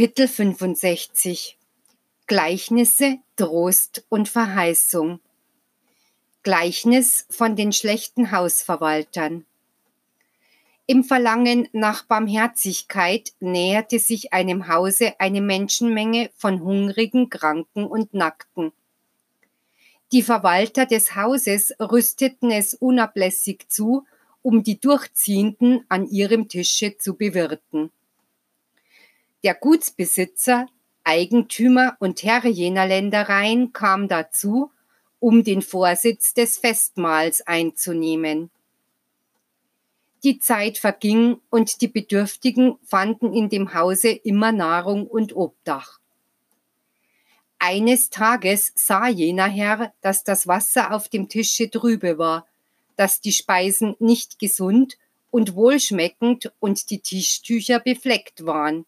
Kapitel 65 Gleichnisse, Trost und Verheißung Gleichnis von den schlechten Hausverwaltern Im Verlangen nach Barmherzigkeit näherte sich einem Hause eine Menschenmenge von Hungrigen, Kranken und Nackten. Die Verwalter des Hauses rüsteten es unablässig zu, um die Durchziehenden an ihrem Tische zu bewirten. Der Gutsbesitzer, Eigentümer und Herr jener Ländereien kam dazu, um den Vorsitz des Festmahls einzunehmen. Die Zeit verging und die Bedürftigen fanden in dem Hause immer Nahrung und Obdach. Eines Tages sah jener Herr, dass das Wasser auf dem Tische trübe war, dass die Speisen nicht gesund und wohlschmeckend und die Tischtücher befleckt waren.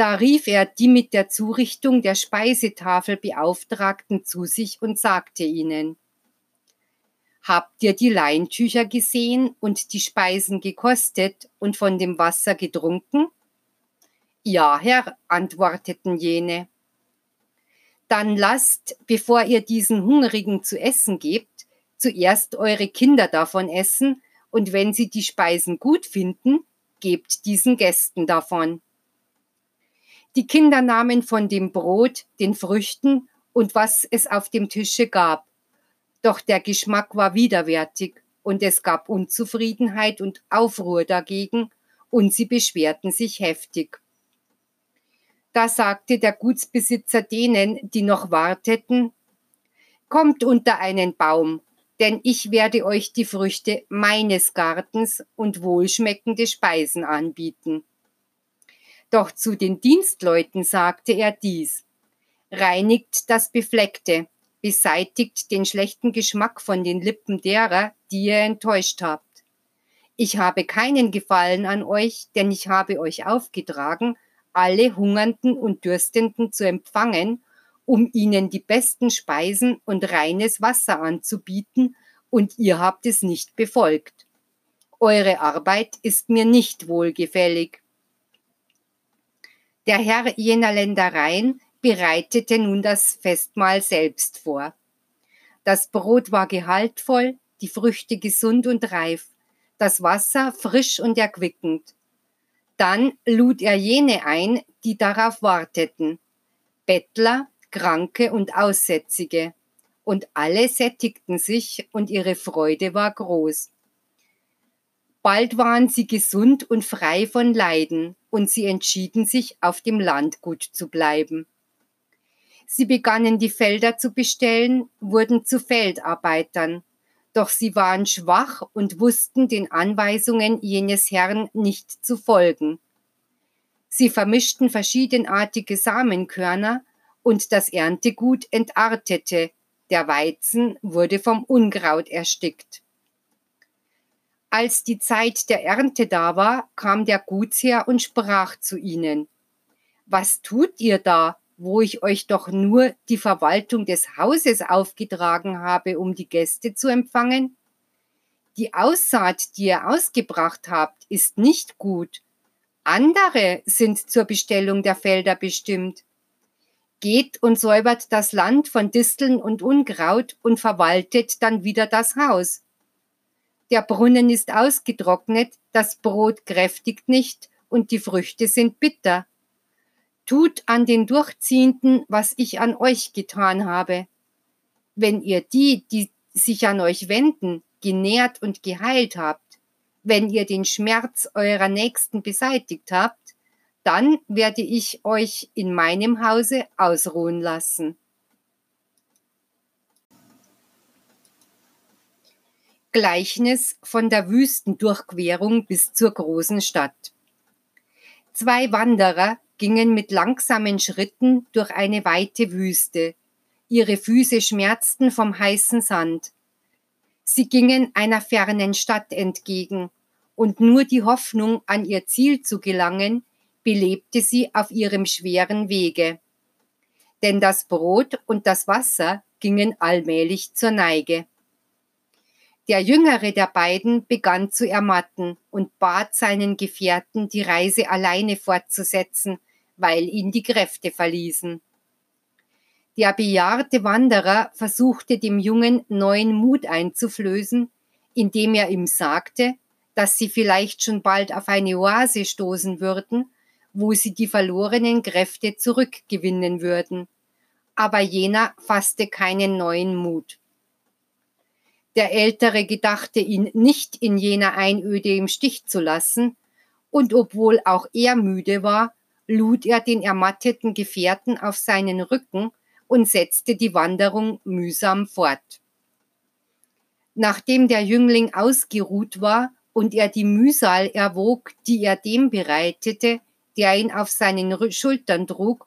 Da rief er die mit der Zurichtung der Speisetafel Beauftragten zu sich und sagte ihnen, Habt ihr die Leintücher gesehen und die Speisen gekostet und von dem Wasser getrunken? Ja, Herr, antworteten jene. Dann lasst, bevor ihr diesen Hungrigen zu essen gebt, zuerst eure Kinder davon essen, und wenn sie die Speisen gut finden, gebt diesen Gästen davon. Die Kinder nahmen von dem Brot, den Früchten und was es auf dem Tische gab. Doch der Geschmack war widerwärtig und es gab Unzufriedenheit und Aufruhr dagegen und sie beschwerten sich heftig. Da sagte der Gutsbesitzer denen, die noch warteten, Kommt unter einen Baum, denn ich werde euch die Früchte meines Gartens und wohlschmeckende Speisen anbieten. Doch zu den Dienstleuten sagte er dies. Reinigt das Befleckte, beseitigt den schlechten Geschmack von den Lippen derer, die ihr enttäuscht habt. Ich habe keinen Gefallen an euch, denn ich habe euch aufgetragen, alle Hungernden und Dürstenden zu empfangen, um ihnen die besten Speisen und reines Wasser anzubieten, und ihr habt es nicht befolgt. Eure Arbeit ist mir nicht wohlgefällig. Der Herr jener Ländereien bereitete nun das Festmahl selbst vor. Das Brot war gehaltvoll, die Früchte gesund und reif, das Wasser frisch und erquickend. Dann lud er jene ein, die darauf warteten, Bettler, Kranke und Aussätzige, und alle sättigten sich und ihre Freude war groß. Bald waren sie gesund und frei von Leiden, und sie entschieden sich, auf dem Landgut zu bleiben. Sie begannen die Felder zu bestellen, wurden zu Feldarbeitern, doch sie waren schwach und wussten den Anweisungen jenes Herrn nicht zu folgen. Sie vermischten verschiedenartige Samenkörner, und das Erntegut entartete, der Weizen wurde vom Unkraut erstickt. Als die Zeit der Ernte da war, kam der Gutsherr und sprach zu ihnen, Was tut ihr da, wo ich euch doch nur die Verwaltung des Hauses aufgetragen habe, um die Gäste zu empfangen? Die Aussaat, die ihr ausgebracht habt, ist nicht gut. Andere sind zur Bestellung der Felder bestimmt. Geht und säubert das Land von Disteln und Unkraut und verwaltet dann wieder das Haus der Brunnen ist ausgetrocknet, das Brot kräftigt nicht und die Früchte sind bitter. Tut an den Durchziehenden, was ich an euch getan habe. Wenn ihr die, die sich an euch wenden, genährt und geheilt habt, wenn ihr den Schmerz eurer Nächsten beseitigt habt, dann werde ich euch in meinem Hause ausruhen lassen. Gleichnis von der Wüstendurchquerung bis zur großen Stadt. Zwei Wanderer gingen mit langsamen Schritten durch eine weite Wüste. Ihre Füße schmerzten vom heißen Sand. Sie gingen einer fernen Stadt entgegen, und nur die Hoffnung, an ihr Ziel zu gelangen, belebte sie auf ihrem schweren Wege. Denn das Brot und das Wasser gingen allmählich zur Neige. Der jüngere der beiden begann zu ermatten und bat seinen Gefährten, die Reise alleine fortzusetzen, weil ihn die Kräfte verließen. Der bejahrte Wanderer versuchte dem Jungen neuen Mut einzuflößen, indem er ihm sagte, dass sie vielleicht schon bald auf eine Oase stoßen würden, wo sie die verlorenen Kräfte zurückgewinnen würden. Aber jener fasste keinen neuen Mut. Der Ältere gedachte ihn nicht in jener Einöde im Stich zu lassen, und obwohl auch er müde war, lud er den ermatteten Gefährten auf seinen Rücken und setzte die Wanderung mühsam fort. Nachdem der Jüngling ausgeruht war und er die Mühsal erwog, die er dem bereitete, der ihn auf seinen Schultern trug,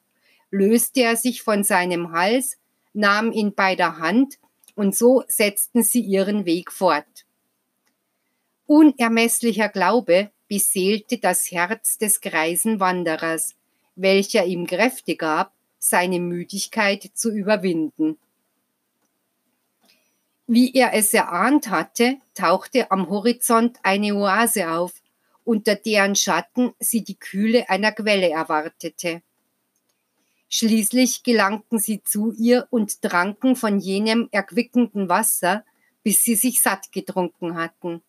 löste er sich von seinem Hals, nahm ihn bei der Hand, und so setzten sie ihren Weg fort. Unermesslicher Glaube beseelte das Herz des greisen Wanderers, welcher ihm Kräfte gab, seine Müdigkeit zu überwinden. Wie er es erahnt hatte, tauchte am Horizont eine Oase auf, unter deren Schatten sie die Kühle einer Quelle erwartete. Schließlich gelangten sie zu ihr und tranken von jenem erquickenden Wasser, bis sie sich satt getrunken hatten.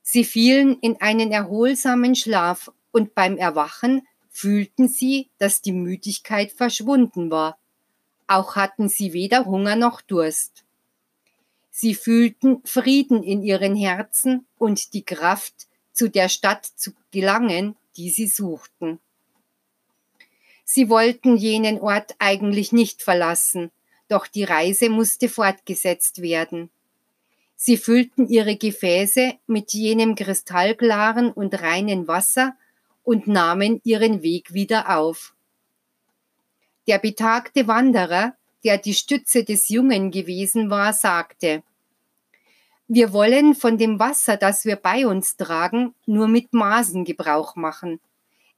Sie fielen in einen erholsamen Schlaf und beim Erwachen fühlten sie, dass die Müdigkeit verschwunden war. Auch hatten sie weder Hunger noch Durst. Sie fühlten Frieden in ihren Herzen und die Kraft, zu der Stadt zu gelangen, die sie suchten. Sie wollten jenen Ort eigentlich nicht verlassen, doch die Reise musste fortgesetzt werden. Sie füllten ihre Gefäße mit jenem kristallklaren und reinen Wasser und nahmen ihren Weg wieder auf. Der betagte Wanderer, der die Stütze des Jungen gewesen war, sagte, wir wollen von dem Wasser, das wir bei uns tragen, nur mit Maßen Gebrauch machen.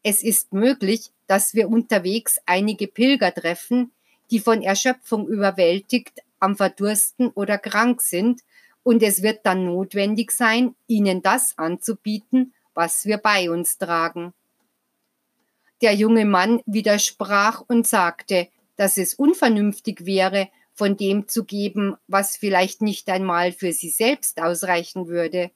Es ist möglich, dass wir unterwegs einige Pilger treffen, die von Erschöpfung überwältigt, am Verdursten oder krank sind, und es wird dann notwendig sein, ihnen das anzubieten, was wir bei uns tragen. Der junge Mann widersprach und sagte, dass es unvernünftig wäre, von dem zu geben, was vielleicht nicht einmal für sie selbst ausreichen würde.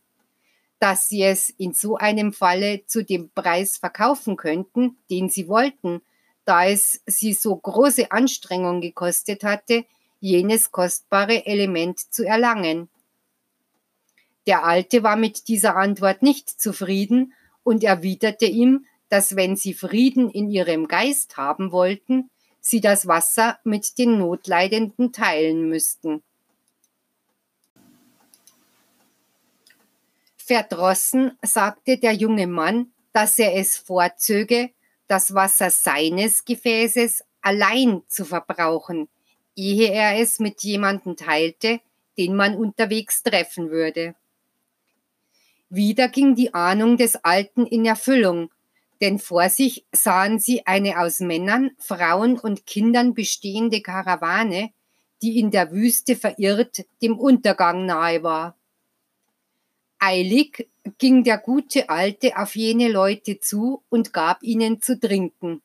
Dass sie es in so einem Falle zu dem Preis verkaufen könnten, den sie wollten, da es sie so große Anstrengung gekostet hatte, jenes kostbare Element zu erlangen. Der Alte war mit dieser Antwort nicht zufrieden und erwiderte ihm, dass wenn sie Frieden in ihrem Geist haben wollten, sie das Wasser mit den Notleidenden teilen müssten. Verdrossen sagte der junge Mann, dass er es vorzöge, das Wasser seines Gefäßes allein zu verbrauchen, ehe er es mit jemandem teilte, den man unterwegs treffen würde. Wieder ging die Ahnung des Alten in Erfüllung, denn vor sich sahen sie eine aus Männern, Frauen und Kindern bestehende Karawane, die in der Wüste verirrt dem Untergang nahe war. Eilig ging der gute Alte auf jene Leute zu und gab ihnen zu trinken.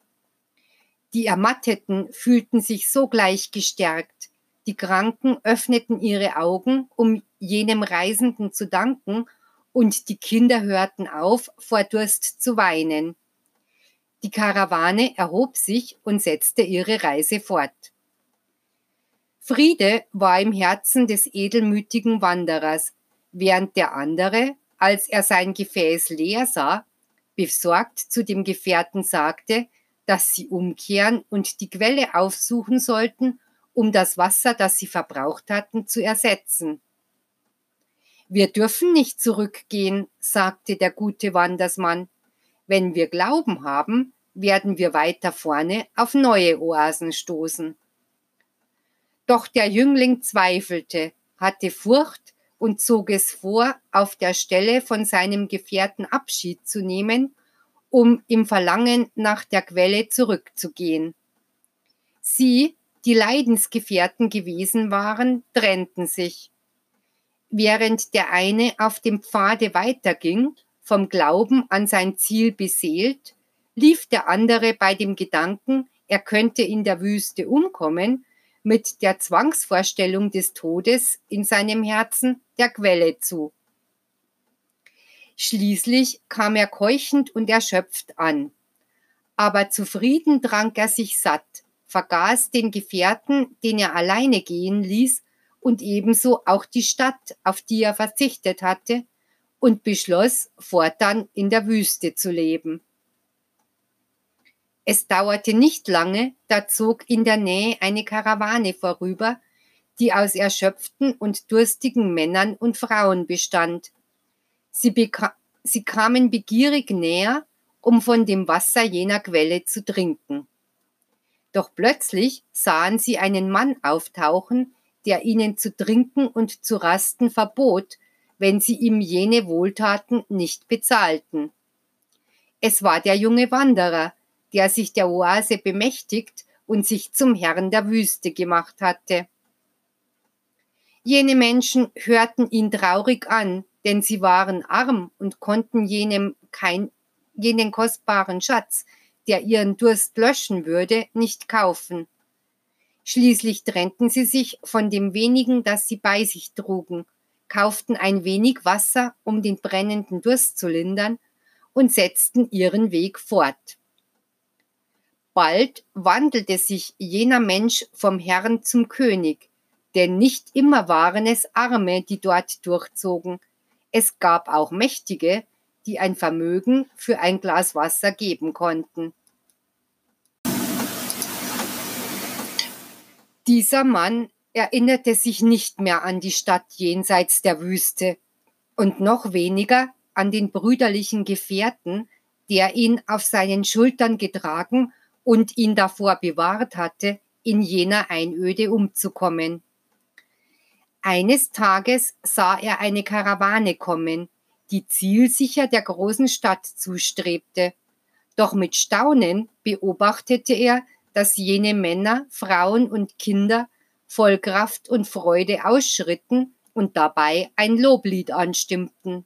Die Ermatteten fühlten sich sogleich gestärkt, die Kranken öffneten ihre Augen, um jenem Reisenden zu danken und die Kinder hörten auf, vor Durst zu weinen. Die Karawane erhob sich und setzte ihre Reise fort. Friede war im Herzen des edelmütigen Wanderers, während der andere, als er sein Gefäß leer sah, besorgt zu dem Gefährten sagte, dass sie umkehren und die Quelle aufsuchen sollten, um das Wasser, das sie verbraucht hatten, zu ersetzen. Wir dürfen nicht zurückgehen, sagte der gute Wandersmann. Wenn wir Glauben haben, werden wir weiter vorne auf neue Oasen stoßen. Doch der Jüngling zweifelte, hatte Furcht und zog es vor, auf der Stelle von seinem Gefährten Abschied zu nehmen, um im Verlangen nach der Quelle zurückzugehen. Sie, die Leidensgefährten gewesen waren, trennten sich während der eine auf dem Pfade weiterging, vom Glauben an sein Ziel beseelt, lief der andere bei dem Gedanken, er könnte in der Wüste umkommen, mit der Zwangsvorstellung des Todes in seinem Herzen der Quelle zu. Schließlich kam er keuchend und erschöpft an. Aber zufrieden trank er sich satt, vergaß den Gefährten, den er alleine gehen ließ, und ebenso auch die Stadt, auf die er verzichtet hatte, und beschloss, fortan in der Wüste zu leben. Es dauerte nicht lange, da zog in der Nähe eine Karawane vorüber, die aus erschöpften und durstigen Männern und Frauen bestand. Sie, sie kamen begierig näher, um von dem Wasser jener Quelle zu trinken. Doch plötzlich sahen sie einen Mann auftauchen, der ihnen zu trinken und zu rasten verbot, wenn sie ihm jene Wohltaten nicht bezahlten. Es war der junge Wanderer, der sich der Oase bemächtigt und sich zum Herrn der Wüste gemacht hatte. Jene Menschen hörten ihn traurig an, denn sie waren arm und konnten jenem kein, jenen kostbaren Schatz, der ihren Durst löschen würde, nicht kaufen. Schließlich trennten sie sich von dem wenigen, das sie bei sich trugen, kauften ein wenig Wasser, um den brennenden Durst zu lindern, und setzten ihren Weg fort. Bald wandelte sich jener Mensch vom Herrn zum König, denn nicht immer waren es Arme, die dort durchzogen. Es gab auch Mächtige, die ein Vermögen für ein Glas Wasser geben konnten. Dieser Mann erinnerte sich nicht mehr an die Stadt jenseits der Wüste und noch weniger an den brüderlichen Gefährten, der ihn auf seinen Schultern getragen und ihn davor bewahrt hatte, in jener Einöde umzukommen. Eines Tages sah er eine Karawane kommen, die zielsicher der großen Stadt zustrebte. Doch mit Staunen beobachtete er, dass jene Männer, Frauen und Kinder voll Kraft und Freude ausschritten und dabei ein Loblied anstimmten.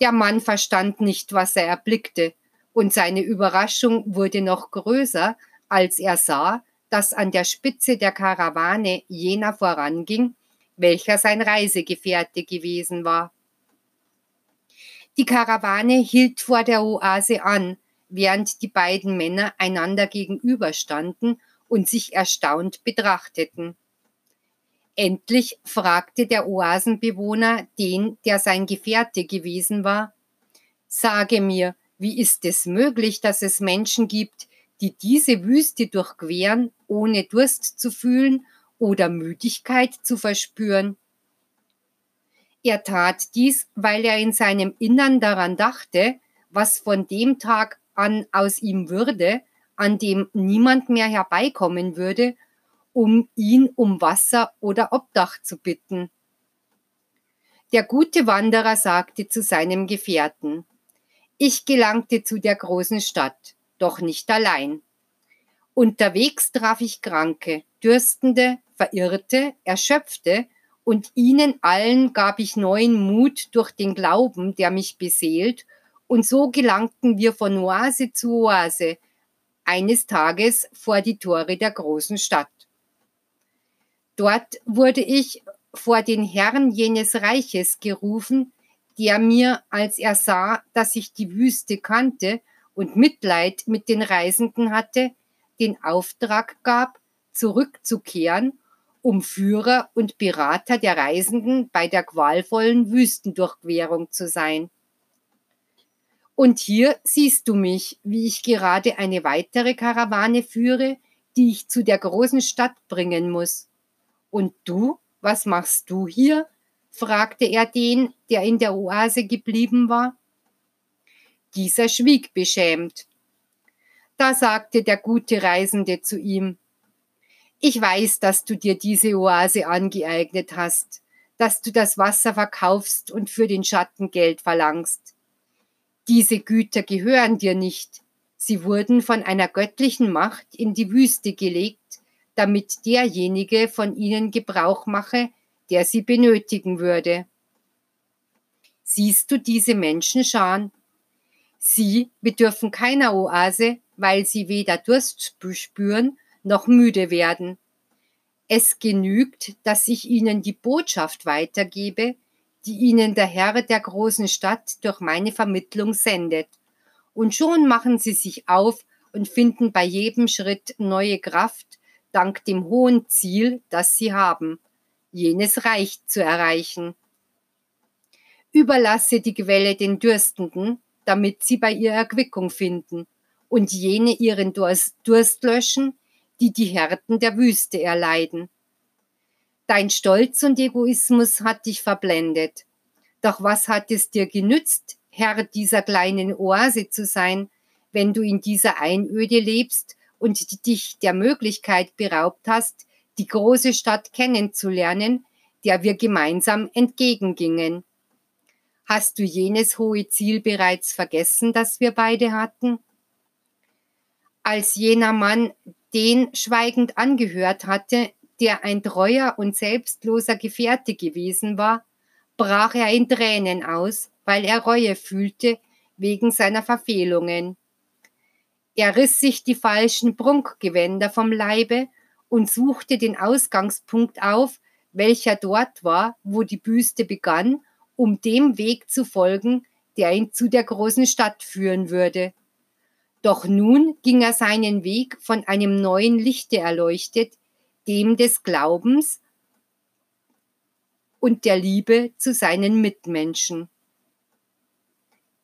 Der Mann verstand nicht, was er erblickte, und seine Überraschung wurde noch größer, als er sah, dass an der Spitze der Karawane jener voranging, welcher sein Reisegefährte gewesen war. Die Karawane hielt vor der Oase an, während die beiden Männer einander gegenüberstanden und sich erstaunt betrachteten. Endlich fragte der Oasenbewohner den, der sein Gefährte gewesen war, Sage mir, wie ist es möglich, dass es Menschen gibt, die diese Wüste durchqueren, ohne Durst zu fühlen oder Müdigkeit zu verspüren? Er tat dies, weil er in seinem Innern daran dachte, was von dem Tag an aus ihm würde, an dem niemand mehr herbeikommen würde, um ihn um Wasser oder Obdach zu bitten. Der gute Wanderer sagte zu seinem Gefährten, ich gelangte zu der großen Stadt, doch nicht allein. Unterwegs traf ich Kranke, Dürstende, Verirrte, Erschöpfte, und ihnen allen gab ich neuen Mut durch den Glauben, der mich beseelt, und so gelangten wir von Oase zu Oase, eines Tages vor die Tore der großen Stadt. Dort wurde ich vor den Herrn jenes Reiches gerufen, der mir, als er sah, dass ich die Wüste kannte und Mitleid mit den Reisenden hatte, den Auftrag gab, zurückzukehren, um Führer und Berater der Reisenden bei der qualvollen Wüstendurchquerung zu sein. Und hier siehst du mich, wie ich gerade eine weitere Karawane führe, die ich zu der großen Stadt bringen muss. Und du, was machst du hier? Fragte er den, der in der Oase geblieben war. Dieser schwieg beschämt. Da sagte der gute Reisende zu ihm, ich weiß, dass du dir diese Oase angeeignet hast, dass du das Wasser verkaufst und für den Schatten Geld verlangst. Diese Güter gehören dir nicht, sie wurden von einer göttlichen Macht in die Wüste gelegt, damit derjenige von ihnen Gebrauch mache, der sie benötigen würde. Siehst du diese Menschenscharen? Sie bedürfen keiner Oase, weil sie weder Durst spüren noch müde werden. Es genügt, dass ich ihnen die Botschaft weitergebe, die ihnen der Herr der großen Stadt durch meine Vermittlung sendet. Und schon machen sie sich auf und finden bei jedem Schritt neue Kraft, dank dem hohen Ziel, das sie haben, jenes Reich zu erreichen. Überlasse die Quelle den Dürstenden, damit sie bei ihr Erquickung finden, und jene ihren Durst, Durst löschen, die die Härten der Wüste erleiden. Dein Stolz und Egoismus hat dich verblendet. Doch was hat es dir genützt, Herr dieser kleinen Oase zu sein, wenn du in dieser Einöde lebst und dich der Möglichkeit beraubt hast, die große Stadt kennenzulernen, der wir gemeinsam entgegengingen. Hast du jenes hohe Ziel bereits vergessen, das wir beide hatten? Als jener Mann den schweigend angehört hatte, der ein treuer und selbstloser Gefährte gewesen war, brach er in Tränen aus, weil er Reue fühlte wegen seiner Verfehlungen. Er riss sich die falschen Prunkgewänder vom Leibe und suchte den Ausgangspunkt auf, welcher dort war, wo die Büste begann, um dem Weg zu folgen, der ihn zu der großen Stadt führen würde. Doch nun ging er seinen Weg von einem neuen Lichte erleuchtet, dem des Glaubens und der Liebe zu seinen Mitmenschen.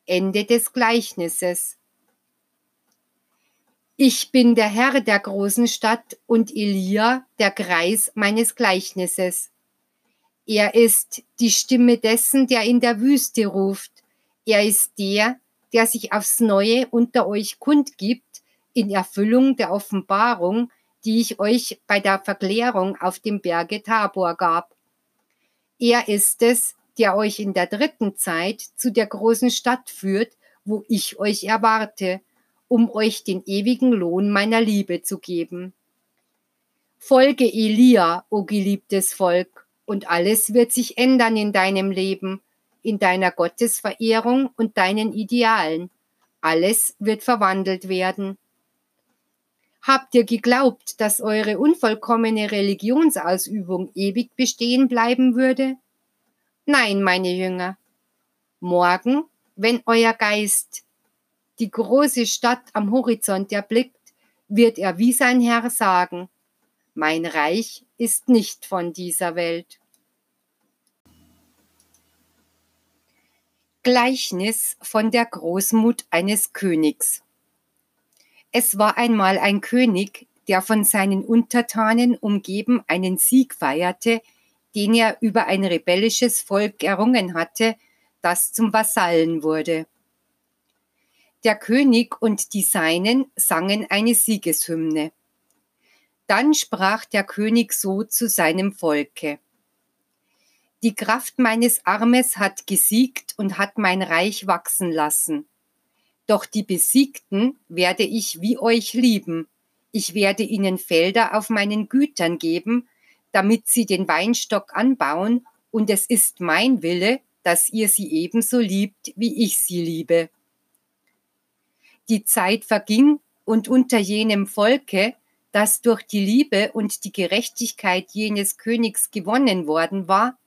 Ende des Gleichnisses. Ich bin der Herr der großen Stadt und Elia der Kreis meines Gleichnisses. Er ist die Stimme dessen, der in der Wüste ruft. Er ist der, der sich aufs Neue unter euch kundgibt, in Erfüllung der Offenbarung, die ich euch bei der Verklärung auf dem Berge Tabor gab. Er ist es, der euch in der dritten Zeit zu der großen Stadt führt, wo ich euch erwarte, um euch den ewigen Lohn meiner Liebe zu geben. Folge Elia, o geliebtes Volk, und alles wird sich ändern in deinem Leben, in deiner Gottesverehrung und deinen Idealen. Alles wird verwandelt werden. Habt ihr geglaubt, dass eure unvollkommene Religionsausübung ewig bestehen bleiben würde? Nein, meine Jünger. Morgen, wenn euer Geist die große Stadt am Horizont erblickt, wird er wie sein Herr sagen, mein Reich ist nicht von dieser Welt. Gleichnis von der Großmut eines Königs. Es war einmal ein König, der von seinen Untertanen umgeben einen Sieg feierte, den er über ein rebellisches Volk errungen hatte, das zum Vasallen wurde. Der König und die Seinen sangen eine Siegeshymne. Dann sprach der König so zu seinem Volke. Die Kraft meines Armes hat gesiegt und hat mein Reich wachsen lassen. Doch die Besiegten werde ich wie euch lieben. Ich werde ihnen Felder auf meinen Gütern geben, damit sie den Weinstock anbauen, und es ist mein Wille, dass ihr sie ebenso liebt, wie ich sie liebe. Die Zeit verging und unter jenem Volke, das durch die Liebe und die Gerechtigkeit jenes Königs gewonnen worden war,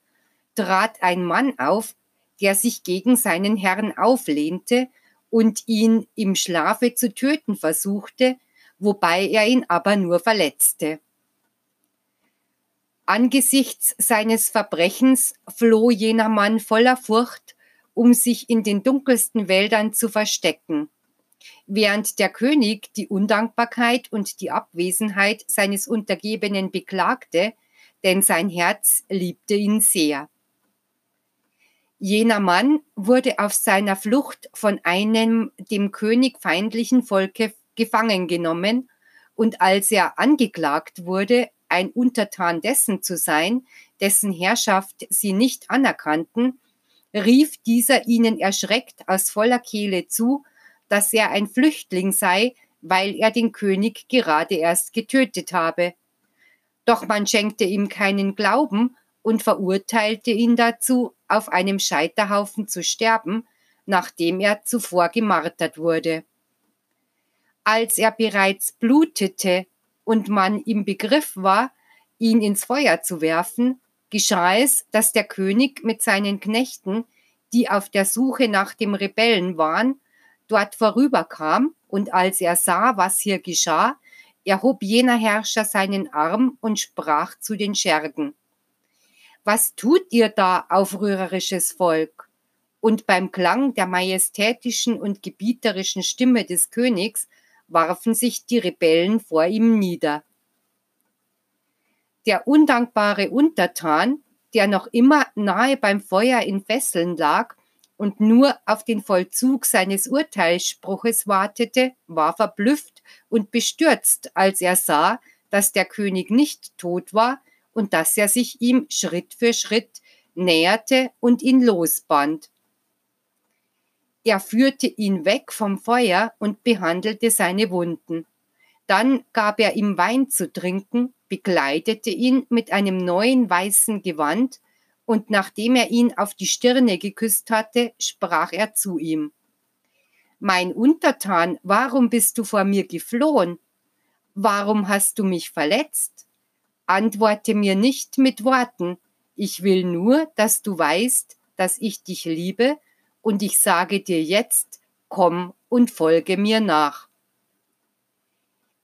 trat ein Mann auf, der sich gegen seinen Herrn auflehnte und ihn im Schlafe zu töten versuchte, wobei er ihn aber nur verletzte. Angesichts seines Verbrechens floh jener Mann voller Furcht, um sich in den dunkelsten Wäldern zu verstecken während der König die Undankbarkeit und die Abwesenheit seines Untergebenen beklagte, denn sein Herz liebte ihn sehr. Jener Mann wurde auf seiner Flucht von einem dem König feindlichen Volke gefangen genommen, und als er angeklagt wurde, ein Untertan dessen zu sein, dessen Herrschaft sie nicht anerkannten, rief dieser ihnen erschreckt aus voller Kehle zu, dass er ein Flüchtling sei, weil er den König gerade erst getötet habe. Doch man schenkte ihm keinen Glauben und verurteilte ihn dazu, auf einem Scheiterhaufen zu sterben, nachdem er zuvor gemartert wurde. Als er bereits blutete und man im Begriff war, ihn ins Feuer zu werfen, geschah es, dass der König mit seinen Knechten, die auf der Suche nach dem Rebellen waren, dort vorüberkam, und als er sah, was hier geschah, erhob jener Herrscher seinen Arm und sprach zu den Schergen. Was tut ihr da, aufrührerisches Volk? Und beim Klang der majestätischen und gebieterischen Stimme des Königs warfen sich die Rebellen vor ihm nieder. Der undankbare Untertan, der noch immer nahe beim Feuer in Fesseln lag und nur auf den Vollzug seines Urteilsspruches wartete, war verblüfft und bestürzt, als er sah, dass der König nicht tot war und dass er sich ihm Schritt für Schritt näherte und ihn losband. Er führte ihn weg vom Feuer und behandelte seine Wunden. Dann gab er ihm Wein zu trinken, bekleidete ihn mit einem neuen weißen Gewand, und nachdem er ihn auf die Stirne geküsst hatte, sprach er zu ihm Mein Untertan, warum bist du vor mir geflohen? Warum hast du mich verletzt? Antworte mir nicht mit Worten, ich will nur, dass du weißt, dass ich dich liebe und ich sage dir jetzt, komm und folge mir nach.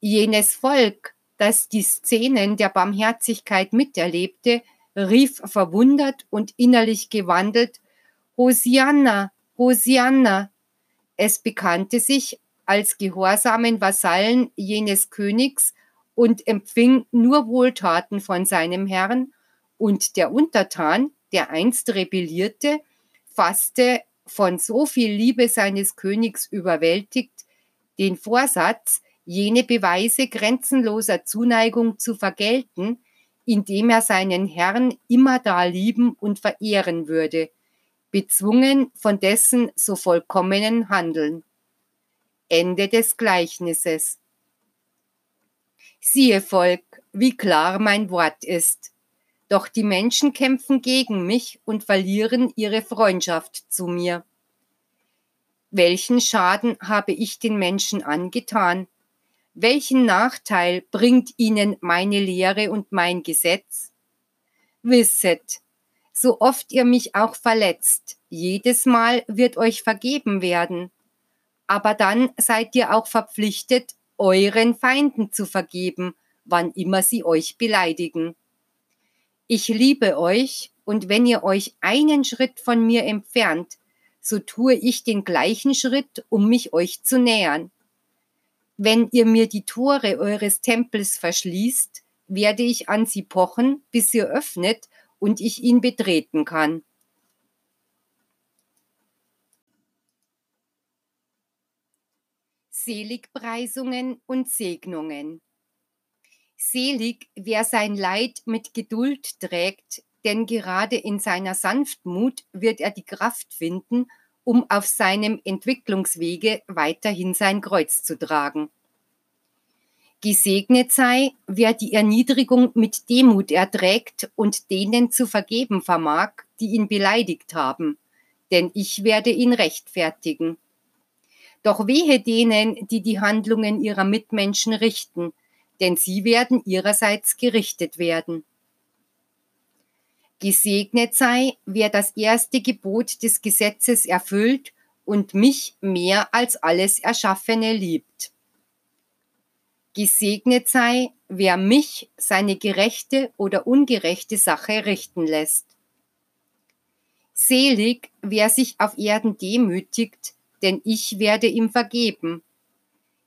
Jenes Volk, das die Szenen der Barmherzigkeit miterlebte, rief verwundert und innerlich gewandelt, Hosianna, Hosianna. Es bekannte sich als gehorsamen Vasallen jenes Königs und empfing nur Wohltaten von seinem Herrn, und der Untertan, der einst rebellierte, fasste von so viel Liebe seines Königs überwältigt, den Vorsatz, jene Beweise grenzenloser Zuneigung zu vergelten, indem er seinen Herrn immer da lieben und verehren würde, bezwungen von dessen so vollkommenen Handeln. Ende des Gleichnisses. Siehe Volk, wie klar mein Wort ist. Doch die Menschen kämpfen gegen mich und verlieren ihre Freundschaft zu mir. Welchen Schaden habe ich den Menschen angetan? Welchen Nachteil bringt ihnen meine Lehre und mein Gesetz? Wisset, so oft ihr mich auch verletzt, jedes Mal wird euch vergeben werden. Aber dann seid ihr auch verpflichtet, euren Feinden zu vergeben, wann immer sie euch beleidigen. Ich liebe euch, und wenn ihr euch einen Schritt von mir entfernt, so tue ich den gleichen Schritt, um mich euch zu nähern. Wenn ihr mir die Tore eures Tempels verschließt, werde ich an sie pochen, bis ihr öffnet und ich ihn betreten kann. Seligpreisungen und Segnungen. Selig, wer sein Leid mit Geduld trägt, denn gerade in seiner Sanftmut wird er die Kraft finden, um auf seinem Entwicklungswege weiterhin sein Kreuz zu tragen. Gesegnet sei, wer die Erniedrigung mit Demut erträgt und denen zu vergeben vermag, die ihn beleidigt haben, denn ich werde ihn rechtfertigen. Doch wehe denen, die die Handlungen ihrer Mitmenschen richten, denn sie werden ihrerseits gerichtet werden. Gesegnet sei, wer das erste Gebot des Gesetzes erfüllt und mich mehr als alles Erschaffene liebt. Gesegnet sei, wer mich seine gerechte oder ungerechte Sache richten lässt. Selig, wer sich auf Erden demütigt, denn ich werde ihm vergeben.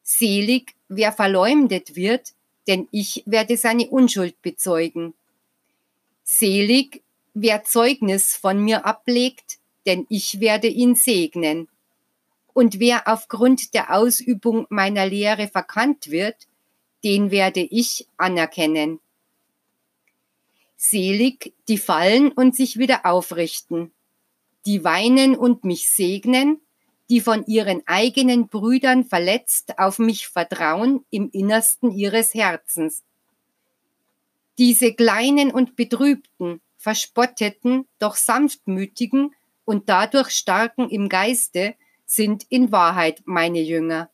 Selig, wer verleumdet wird, denn ich werde seine Unschuld bezeugen. Selig, wer Zeugnis von mir ablegt, denn ich werde ihn segnen. Und wer aufgrund der Ausübung meiner Lehre verkannt wird, den werde ich anerkennen. Selig, die fallen und sich wieder aufrichten, die weinen und mich segnen, die von ihren eigenen Brüdern verletzt auf mich vertrauen im Innersten ihres Herzens. Diese kleinen und betrübten, verspotteten, doch sanftmütigen und dadurch starken im Geiste sind in Wahrheit meine Jünger.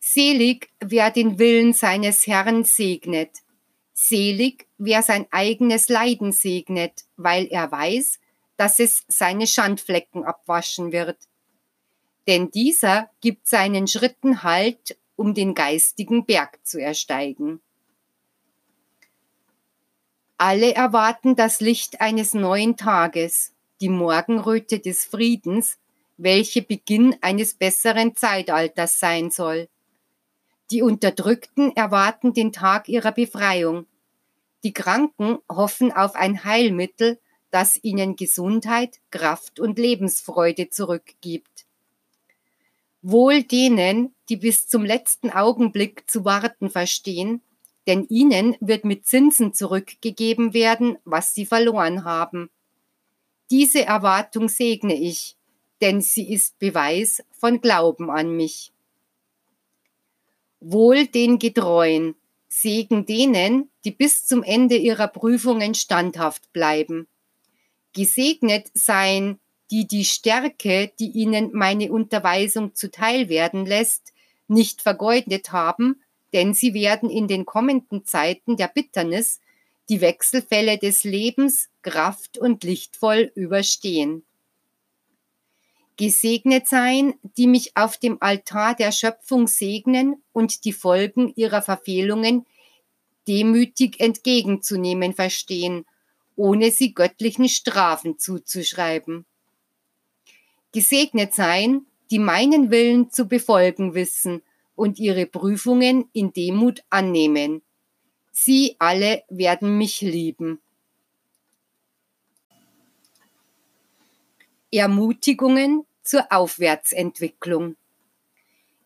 Selig, wer den Willen seines Herrn segnet. Selig, wer sein eigenes Leiden segnet, weil er weiß, dass es seine Schandflecken abwaschen wird. Denn dieser gibt seinen Schritten Halt, um den geistigen Berg zu ersteigen. Alle erwarten das Licht eines neuen Tages, die Morgenröte des Friedens, welche Beginn eines besseren Zeitalters sein soll. Die Unterdrückten erwarten den Tag ihrer Befreiung. Die Kranken hoffen auf ein Heilmittel, das ihnen Gesundheit, Kraft und Lebensfreude zurückgibt. Wohl denen, die bis zum letzten Augenblick zu warten verstehen, denn ihnen wird mit Zinsen zurückgegeben werden, was sie verloren haben. Diese Erwartung segne ich, denn sie ist Beweis von Glauben an mich. Wohl den Getreuen, Segen denen, die bis zum Ende ihrer Prüfungen standhaft bleiben. Gesegnet seien, die die Stärke, die ihnen meine Unterweisung zuteil werden lässt, nicht vergeudet haben, denn sie werden in den kommenden Zeiten der Bitternis die Wechselfälle des Lebens kraft und lichtvoll überstehen. Gesegnet sein, die mich auf dem Altar der Schöpfung segnen und die Folgen ihrer Verfehlungen demütig entgegenzunehmen verstehen, ohne sie göttlichen Strafen zuzuschreiben. Gesegnet sein, die meinen Willen zu befolgen wissen und ihre Prüfungen in Demut annehmen. Sie alle werden mich lieben. Ermutigungen zur Aufwärtsentwicklung.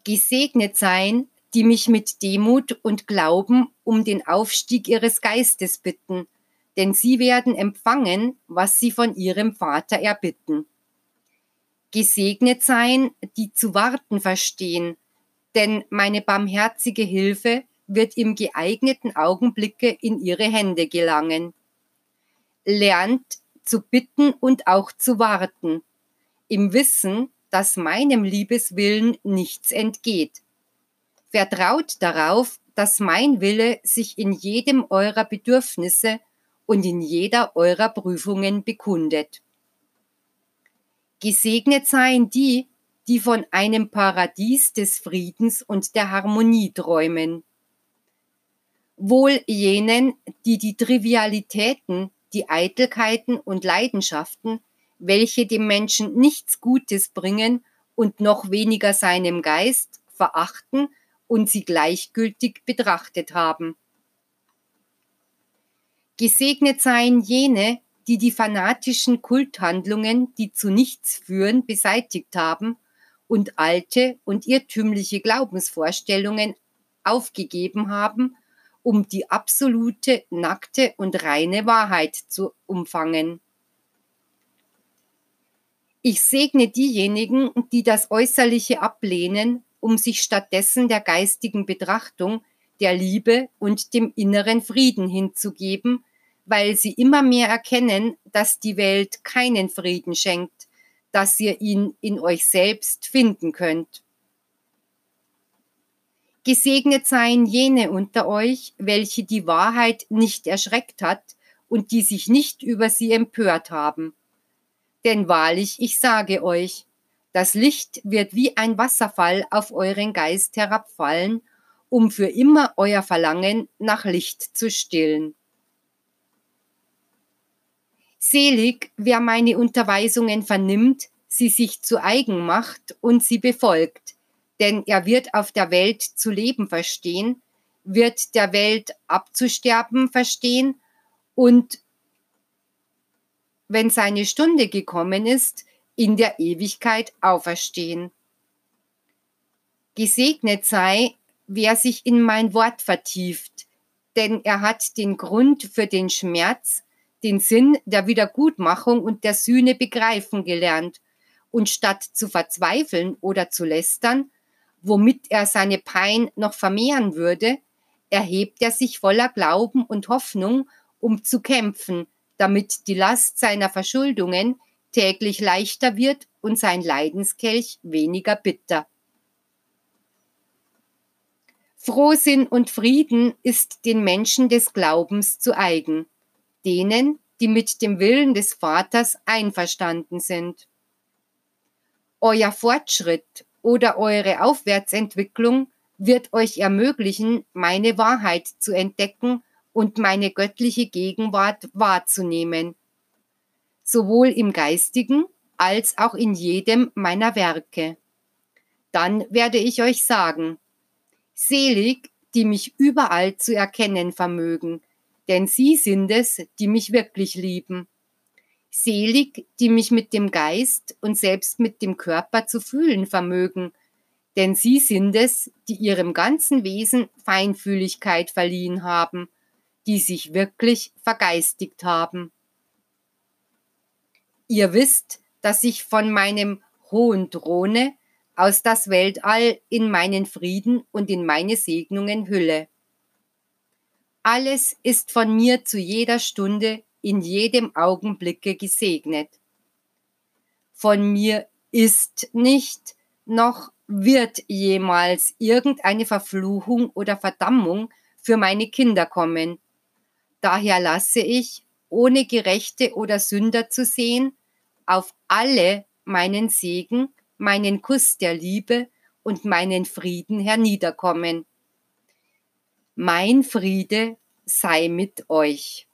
Gesegnet sein, die mich mit Demut und Glauben um den Aufstieg ihres Geistes bitten, denn sie werden empfangen, was sie von ihrem Vater erbitten. Gesegnet sein, die zu warten verstehen, denn meine barmherzige Hilfe wird im geeigneten Augenblicke in ihre Hände gelangen. Lernt zu bitten und auch zu warten, im Wissen, dass meinem Liebeswillen nichts entgeht. Vertraut darauf, dass mein Wille sich in jedem eurer Bedürfnisse und in jeder eurer Prüfungen bekundet. Gesegnet seien die, die von einem Paradies des Friedens und der Harmonie träumen. Wohl jenen, die die Trivialitäten, die Eitelkeiten und Leidenschaften, welche dem Menschen nichts Gutes bringen und noch weniger seinem Geist, verachten und sie gleichgültig betrachtet haben. Gesegnet seien jene, die die fanatischen Kulthandlungen, die zu nichts führen, beseitigt haben und alte und irrtümliche Glaubensvorstellungen aufgegeben haben, um die absolute, nackte und reine Wahrheit zu umfangen. Ich segne diejenigen, die das Äußerliche ablehnen, um sich stattdessen der geistigen Betrachtung, der Liebe und dem inneren Frieden hinzugeben, weil sie immer mehr erkennen, dass die Welt keinen Frieden schenkt, dass ihr ihn in euch selbst finden könnt. Gesegnet seien jene unter euch, welche die Wahrheit nicht erschreckt hat und die sich nicht über sie empört haben. Denn wahrlich, ich sage euch, das Licht wird wie ein Wasserfall auf euren Geist herabfallen, um für immer euer Verlangen nach Licht zu stillen. Selig, wer meine Unterweisungen vernimmt, sie sich zu eigen macht und sie befolgt, denn er wird auf der Welt zu leben verstehen, wird der Welt abzusterben verstehen und wenn seine Stunde gekommen ist, in der Ewigkeit auferstehen. Gesegnet sei, wer sich in mein Wort vertieft, denn er hat den Grund für den Schmerz, den Sinn der Wiedergutmachung und der Sühne begreifen gelernt, und statt zu verzweifeln oder zu lästern, womit er seine Pein noch vermehren würde, erhebt er sich voller Glauben und Hoffnung, um zu kämpfen, damit die Last seiner Verschuldungen täglich leichter wird und sein Leidenskelch weniger bitter. Frohsinn und Frieden ist den Menschen des Glaubens zu eigen, denen, die mit dem Willen des Vaters einverstanden sind. Euer Fortschritt oder eure Aufwärtsentwicklung wird euch ermöglichen, meine Wahrheit zu entdecken und meine göttliche Gegenwart wahrzunehmen, sowohl im geistigen als auch in jedem meiner Werke. Dann werde ich euch sagen, selig, die mich überall zu erkennen vermögen, denn sie sind es, die mich wirklich lieben. Selig, die mich mit dem Geist und selbst mit dem Körper zu fühlen vermögen, denn sie sind es, die ihrem ganzen Wesen Feinfühligkeit verliehen haben, die sich wirklich vergeistigt haben. Ihr wisst, dass ich von meinem hohen Throne aus das Weltall in meinen Frieden und in meine Segnungen hülle. Alles ist von mir zu jeder Stunde, in jedem Augenblicke gesegnet. Von mir ist nicht, noch wird jemals irgendeine Verfluchung oder Verdammung für meine Kinder kommen. Daher lasse ich, ohne Gerechte oder Sünder zu sehen, auf alle meinen Segen, meinen Kuss der Liebe und meinen Frieden herniederkommen. Mein Friede sei mit euch.